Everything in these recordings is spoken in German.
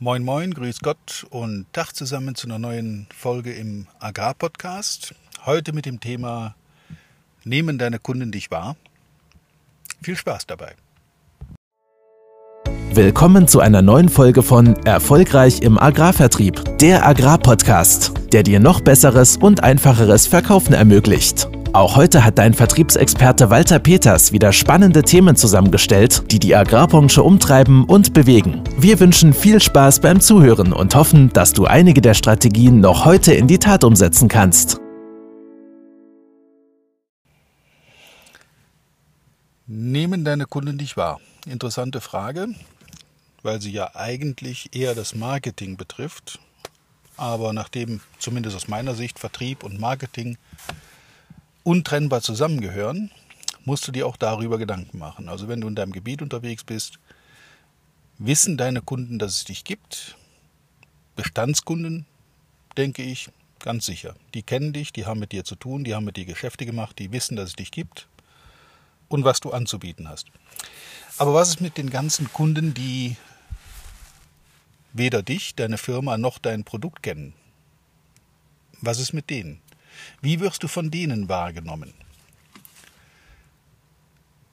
Moin Moin, grüß Gott und Tag zusammen zu einer neuen Folge im Agrarpodcast. Heute mit dem Thema Nehmen deine Kunden dich wahr? Viel Spaß dabei. Willkommen zu einer neuen Folge von Erfolgreich im Agrarvertrieb, der Agrarpodcast, der dir noch besseres und einfacheres Verkaufen ermöglicht. Auch heute hat dein Vertriebsexperte Walter Peters wieder spannende Themen zusammengestellt, die die Agrarbranche umtreiben und bewegen. Wir wünschen viel Spaß beim Zuhören und hoffen, dass du einige der Strategien noch heute in die Tat umsetzen kannst. Nehmen deine Kunden dich wahr? Interessante Frage, weil sie ja eigentlich eher das Marketing betrifft. Aber nachdem zumindest aus meiner Sicht Vertrieb und Marketing untrennbar zusammengehören, musst du dir auch darüber Gedanken machen. Also wenn du in deinem Gebiet unterwegs bist, wissen deine Kunden, dass es dich gibt. Bestandskunden, denke ich, ganz sicher. Die kennen dich, die haben mit dir zu tun, die haben mit dir Geschäfte gemacht, die wissen, dass es dich gibt und was du anzubieten hast. Aber was ist mit den ganzen Kunden, die weder dich, deine Firma noch dein Produkt kennen? Was ist mit denen? Wie wirst du von denen wahrgenommen?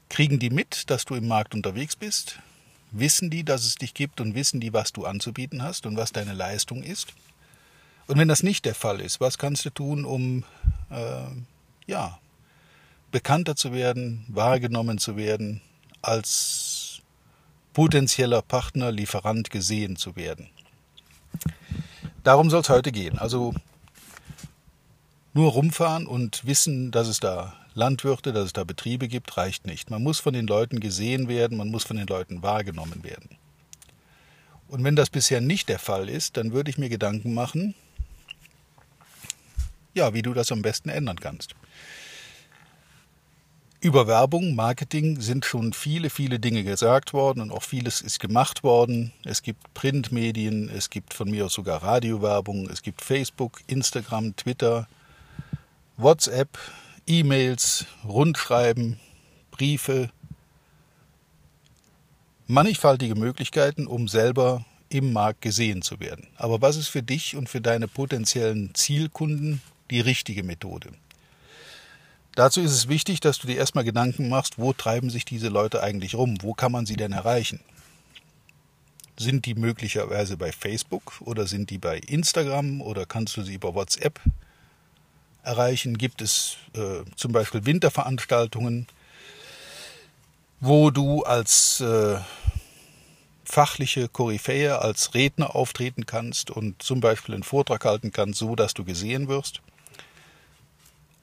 Kriegen die mit, dass du im Markt unterwegs bist? Wissen die, dass es dich gibt und wissen die, was du anzubieten hast und was deine Leistung ist? Und wenn das nicht der Fall ist, was kannst du tun, um äh, ja, bekannter zu werden, wahrgenommen zu werden, als potenzieller Partner, Lieferant gesehen zu werden? Darum soll es heute gehen. Also nur rumfahren und wissen, dass es da Landwirte, dass es da Betriebe gibt, reicht nicht. Man muss von den Leuten gesehen werden, man muss von den Leuten wahrgenommen werden. Und wenn das bisher nicht der Fall ist, dann würde ich mir Gedanken machen, ja, wie du das am besten ändern kannst. Über Werbung, Marketing sind schon viele, viele Dinge gesagt worden und auch vieles ist gemacht worden. Es gibt Printmedien, es gibt von mir aus sogar Radiowerbung, es gibt Facebook, Instagram, Twitter, WhatsApp, E-Mails, Rundschreiben, Briefe, mannigfaltige Möglichkeiten, um selber im Markt gesehen zu werden. Aber was ist für dich und für deine potenziellen Zielkunden die richtige Methode? Dazu ist es wichtig, dass du dir erstmal Gedanken machst, wo treiben sich diese Leute eigentlich rum? Wo kann man sie denn erreichen? Sind die möglicherweise bei Facebook oder sind die bei Instagram oder kannst du sie über WhatsApp erreichen, gibt es äh, zum Beispiel Winterveranstaltungen, wo du als äh, fachliche Koryphäe, als Redner auftreten kannst und zum Beispiel einen Vortrag halten kannst, so dass du gesehen wirst.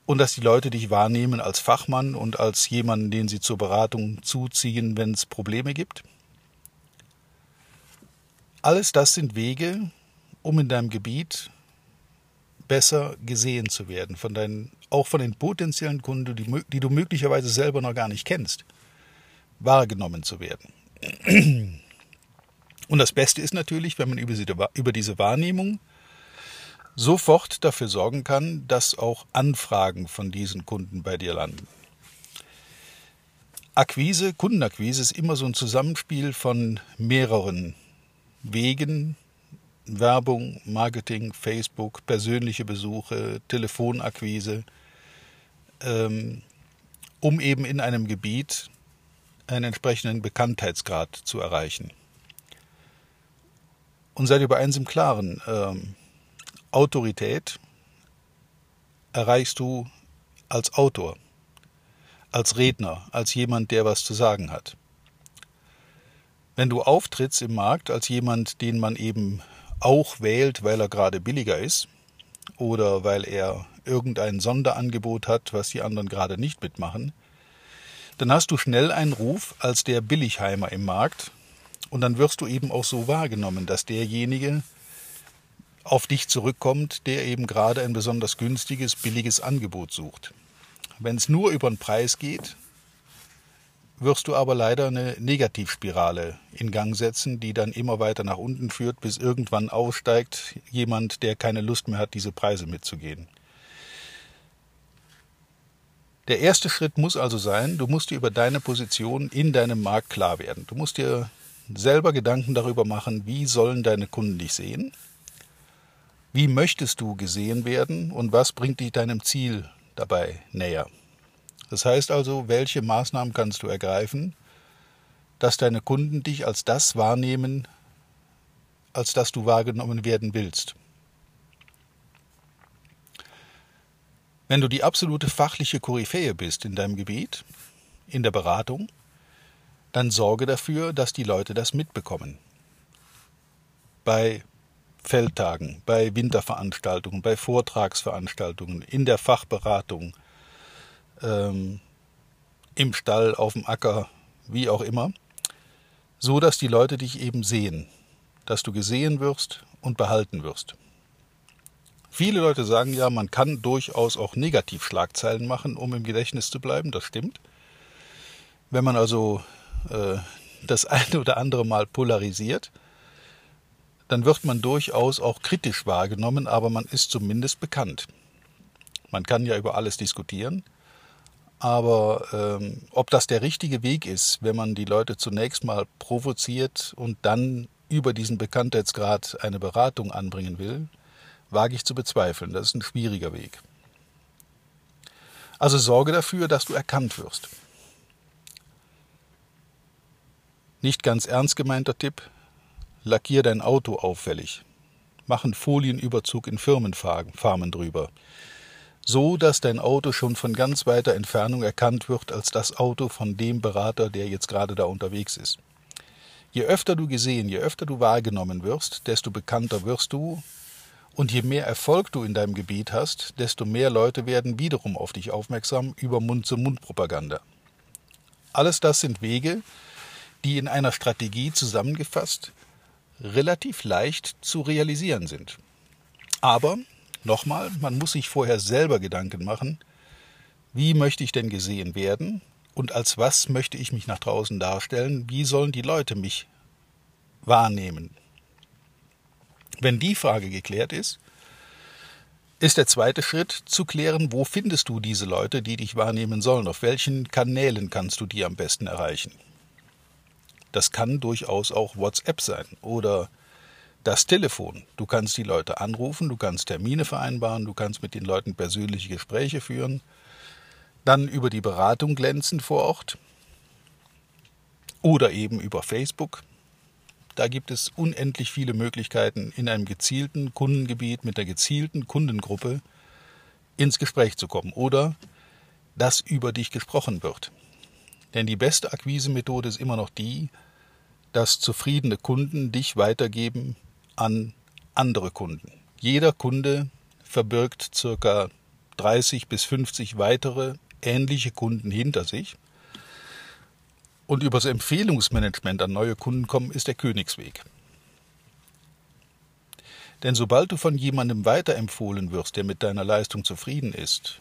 Und dass die Leute dich wahrnehmen als Fachmann und als jemanden, den sie zur Beratung zuziehen, wenn es Probleme gibt. Alles das sind Wege, um in deinem Gebiet besser gesehen zu werden, von deinen, auch von den potenziellen Kunden, die, die du möglicherweise selber noch gar nicht kennst, wahrgenommen zu werden. Und das Beste ist natürlich, wenn man über diese Wahrnehmung sofort dafür sorgen kann, dass auch Anfragen von diesen Kunden bei dir landen. Akquise, Kundenakquise ist immer so ein Zusammenspiel von mehreren Wegen, Werbung, Marketing, Facebook, persönliche Besuche, Telefonakquise, ähm, um eben in einem Gebiet einen entsprechenden Bekanntheitsgrad zu erreichen. Und seid über eins im Klaren, ähm, Autorität erreichst du als Autor, als Redner, als jemand, der was zu sagen hat. Wenn du auftrittst im Markt als jemand, den man eben auch wählt, weil er gerade billiger ist oder weil er irgendein Sonderangebot hat, was die anderen gerade nicht mitmachen, dann hast du schnell einen Ruf als der Billigheimer im Markt und dann wirst du eben auch so wahrgenommen, dass derjenige auf dich zurückkommt, der eben gerade ein besonders günstiges, billiges Angebot sucht. Wenn es nur über den Preis geht, wirst du aber leider eine Negativspirale in Gang setzen, die dann immer weiter nach unten führt, bis irgendwann aussteigt jemand, der keine Lust mehr hat, diese Preise mitzugehen. Der erste Schritt muss also sein, du musst dir über deine Position in deinem Markt klar werden. Du musst dir selber Gedanken darüber machen, wie sollen deine Kunden dich sehen, wie möchtest du gesehen werden und was bringt dich deinem Ziel dabei näher. Das heißt also, welche Maßnahmen kannst du ergreifen, dass deine Kunden dich als das wahrnehmen, als dass du wahrgenommen werden willst. Wenn du die absolute fachliche Koryphäe bist in deinem Gebiet, in der Beratung, dann sorge dafür, dass die Leute das mitbekommen. Bei Feldtagen, bei Winterveranstaltungen, bei Vortragsveranstaltungen, in der Fachberatung, ähm, im Stall, auf dem Acker, wie auch immer, so dass die Leute dich eben sehen, dass du gesehen wirst und behalten wirst. Viele Leute sagen ja, man kann durchaus auch Negativschlagzeilen machen, um im Gedächtnis zu bleiben, das stimmt. Wenn man also äh, das eine oder andere Mal polarisiert, dann wird man durchaus auch kritisch wahrgenommen, aber man ist zumindest bekannt. Man kann ja über alles diskutieren, aber ähm, ob das der richtige Weg ist, wenn man die Leute zunächst mal provoziert und dann über diesen Bekanntheitsgrad eine Beratung anbringen will, wage ich zu bezweifeln. Das ist ein schwieriger Weg. Also sorge dafür, dass du erkannt wirst. Nicht ganz ernst gemeinter Tipp, lackier dein Auto auffällig. Mach einen Folienüberzug in Firmenfarmen drüber. So, dass dein Auto schon von ganz weiter Entfernung erkannt wird als das Auto von dem Berater, der jetzt gerade da unterwegs ist. Je öfter du gesehen, je öfter du wahrgenommen wirst, desto bekannter wirst du, und je mehr Erfolg du in deinem Gebiet hast, desto mehr Leute werden wiederum auf dich aufmerksam über Mund-zu-Mund-Propaganda. Alles das sind Wege, die in einer Strategie zusammengefasst relativ leicht zu realisieren sind. Aber, nochmal, man muss sich vorher selber Gedanken machen, wie möchte ich denn gesehen werden und als was möchte ich mich nach draußen darstellen, wie sollen die Leute mich wahrnehmen. Wenn die Frage geklärt ist, ist der zweite Schritt zu klären, wo findest du diese Leute, die dich wahrnehmen sollen, auf welchen Kanälen kannst du die am besten erreichen. Das kann durchaus auch WhatsApp sein oder das Telefon. Du kannst die Leute anrufen, du kannst Termine vereinbaren, du kannst mit den Leuten persönliche Gespräche führen, dann über die Beratung glänzen vor Ort oder eben über Facebook. Da gibt es unendlich viele Möglichkeiten, in einem gezielten Kundengebiet mit der gezielten Kundengruppe ins Gespräch zu kommen oder dass über dich gesprochen wird. Denn die beste Akquise-Methode ist immer noch die, dass zufriedene Kunden dich weitergeben an andere Kunden. Jeder Kunde verbirgt circa 30 bis 50 weitere ähnliche Kunden hinter sich. Und übers Empfehlungsmanagement an neue Kunden kommen ist der Königsweg. Denn sobald du von jemandem weiterempfohlen wirst, der mit deiner Leistung zufrieden ist,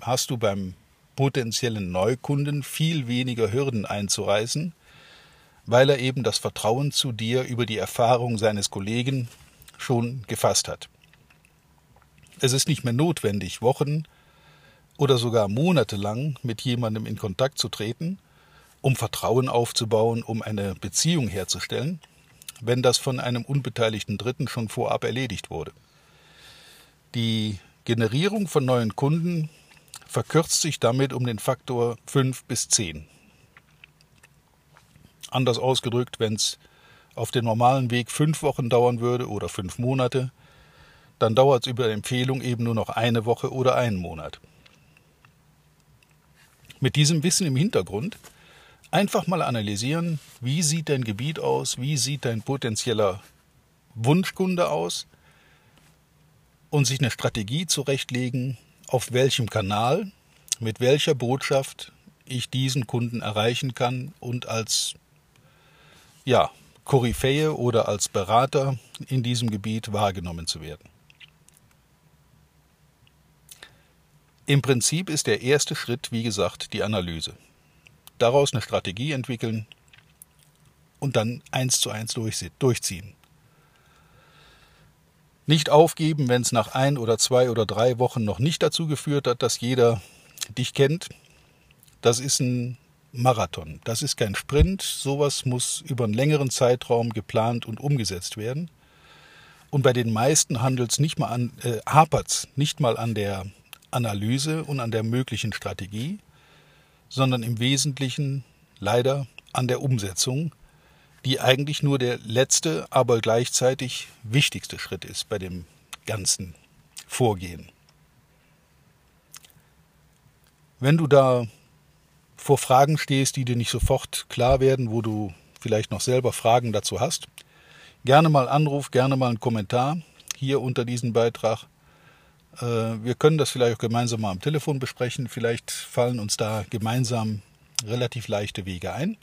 hast du beim potenziellen Neukunden viel weniger Hürden einzureißen, weil er eben das Vertrauen zu dir über die Erfahrung seines Kollegen schon gefasst hat. Es ist nicht mehr notwendig, Wochen oder sogar monatelang mit jemandem in Kontakt zu treten, um Vertrauen aufzubauen, um eine Beziehung herzustellen, wenn das von einem unbeteiligten Dritten schon vorab erledigt wurde. Die Generierung von neuen Kunden verkürzt sich damit um den Faktor 5 bis 10. Anders ausgedrückt, wenn es auf dem normalen Weg fünf Wochen dauern würde oder fünf Monate, dann dauert es über Empfehlung eben nur noch eine Woche oder einen Monat. Mit diesem Wissen im Hintergrund einfach mal analysieren, wie sieht dein Gebiet aus, wie sieht dein potenzieller Wunschkunde aus und sich eine Strategie zurechtlegen, auf welchem Kanal, mit welcher Botschaft ich diesen Kunden erreichen kann und als ja, Koryphäe oder als Berater in diesem Gebiet wahrgenommen zu werden. Im Prinzip ist der erste Schritt, wie gesagt, die Analyse. Daraus eine Strategie entwickeln und dann eins zu eins durchziehen. Nicht aufgeben, wenn es nach ein oder zwei oder drei Wochen noch nicht dazu geführt hat, dass jeder dich kennt. Das ist ein Marathon. Das ist kein Sprint. Sowas muss über einen längeren Zeitraum geplant und umgesetzt werden. Und bei den meisten handelt es nicht mal an, äh, hapert's nicht mal an der Analyse und an der möglichen Strategie, sondern im Wesentlichen leider an der Umsetzung, die eigentlich nur der letzte, aber gleichzeitig wichtigste Schritt ist bei dem ganzen Vorgehen. Wenn du da vor Fragen stehst, die dir nicht sofort klar werden, wo du vielleicht noch selber Fragen dazu hast, gerne mal Anruf, gerne mal einen Kommentar hier unter diesem Beitrag. Äh, wir können das vielleicht auch gemeinsam mal am Telefon besprechen. Vielleicht fallen uns da gemeinsam relativ leichte Wege ein.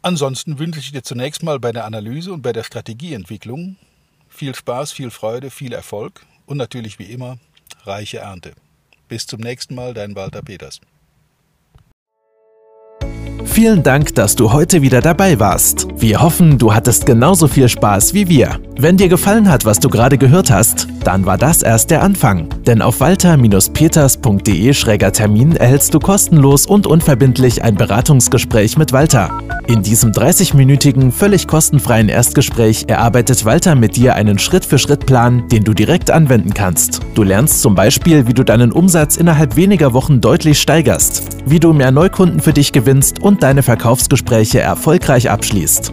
Ansonsten wünsche ich dir zunächst mal bei der Analyse und bei der Strategieentwicklung viel Spaß, viel Freude, viel Erfolg und natürlich wie immer reiche Ernte. Bis zum nächsten Mal, dein Walter Peters. Vielen Dank, dass du heute wieder dabei warst. Wir hoffen, du hattest genauso viel Spaß wie wir. Wenn dir gefallen hat, was du gerade gehört hast, dann war das erst der Anfang. Denn auf walter-peters.de-termin erhältst du kostenlos und unverbindlich ein Beratungsgespräch mit Walter. In diesem 30-minütigen, völlig kostenfreien Erstgespräch erarbeitet Walter mit dir einen Schritt-für-Schritt-Plan, den du direkt anwenden kannst. Du lernst zum Beispiel, wie du deinen Umsatz innerhalb weniger Wochen deutlich steigerst, wie du mehr Neukunden für dich gewinnst und deine Verkaufsgespräche erfolgreich abschließt.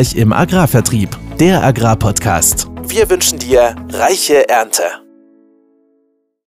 Erfolgreich im Agrarvertrieb, der Agrarpodcast. Wir wünschen dir reiche Ernte.